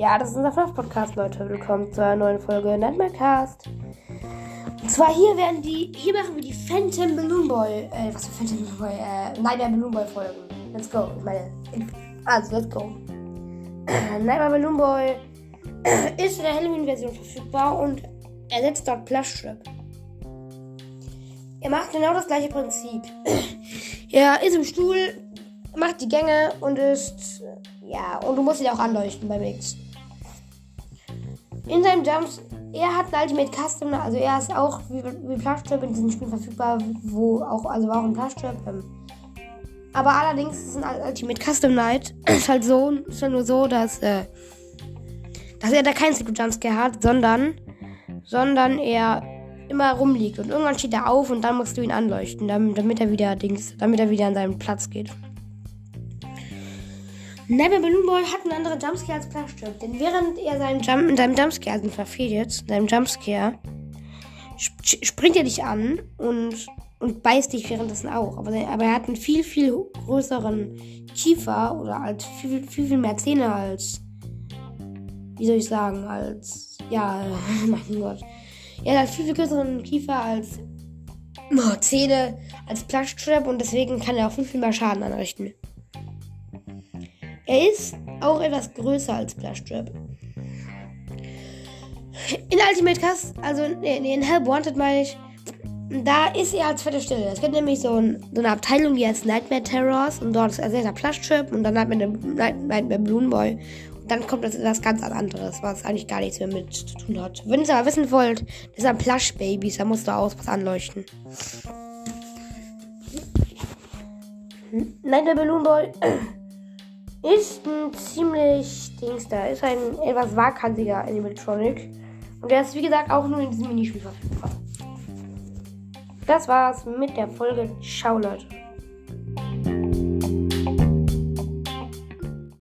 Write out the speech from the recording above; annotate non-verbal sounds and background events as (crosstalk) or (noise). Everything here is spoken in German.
Ja, das ist unser Fluff-Podcast, Leute. Willkommen zu einer neuen Folge Nightmare Cast. Und zwar hier werden die, hier machen wir die Phantom Balloon Boy, äh, was für Phantom Balloon Boy, äh, Nightmare Balloon Boy Folgen. Let's go. Ich meine, also, let's go. (clears throat) Nightmare Balloon Boy (clears throat) ist in der Halloween-Version verfügbar und ersetzt dort Plush Trip. Er macht genau das gleiche Prinzip. (clears throat) er ist im Stuhl, macht die Gänge und ist. Ja, und du musst ihn auch anleuchten beim Mix. In seinem Jumps, er hat ein Ultimate Custom, also er ist auch wie, wie Plushtrap in diesem Spiel verfügbar, wo auch, also war auch ein Plushtrap. Ähm, aber allerdings ist ein Ultimate Custom Night (clears throat) ist halt so, ist halt nur so, dass, äh, dass er da keinen Secret Jumpscare hat, sondern, sondern er immer rumliegt und irgendwann steht er auf und dann musst du ihn anleuchten, damit, damit er wieder Dings, damit er wieder an seinen Platz geht. Never Balloon Boy hat einen anderen Jumpscare als Plushtrap, denn während er seinen Jump, in seinem Jumpscare, also verfehlt jetzt, in seinem Jumpscare, sp springt er dich an und, und beißt dich währenddessen auch. Aber, aber er hat einen viel, viel größeren Kiefer oder halt viel, viel, viel mehr Zähne als, wie soll ich sagen, als, ja, (laughs) mein Gott. Er hat viel, viel größeren Kiefer als oh, Zähne, als Plushtrap und deswegen kann er auch viel, viel mehr Schaden anrichten. Er ist auch etwas größer als Plushtrap. In Ultimate Cast, also nee, in Help Wanted meine ich, da ist er als fette Stelle. Es gibt nämlich so, ein, so, eine Abteilung, die heißt Nightmare Terrors und dort ist er sehr Plushtrap und dann hat man den Nightmare Balloon Boy. Und dann kommt das etwas ganz anderes, was eigentlich gar nichts mehr mit zu tun hat. Wenn ihr es aber wissen wollt, das sind Plush Babys, da musst du aus was anleuchten. Nightmare Balloon Boy (clears throat) ist ein ziemlich Dings da. Ist ein etwas waghalsiger Animatronic. Und der ist, wie gesagt, auch nur in diesem Minispiel verfügbar. Das war's mit der Folge. Ciao, Leute.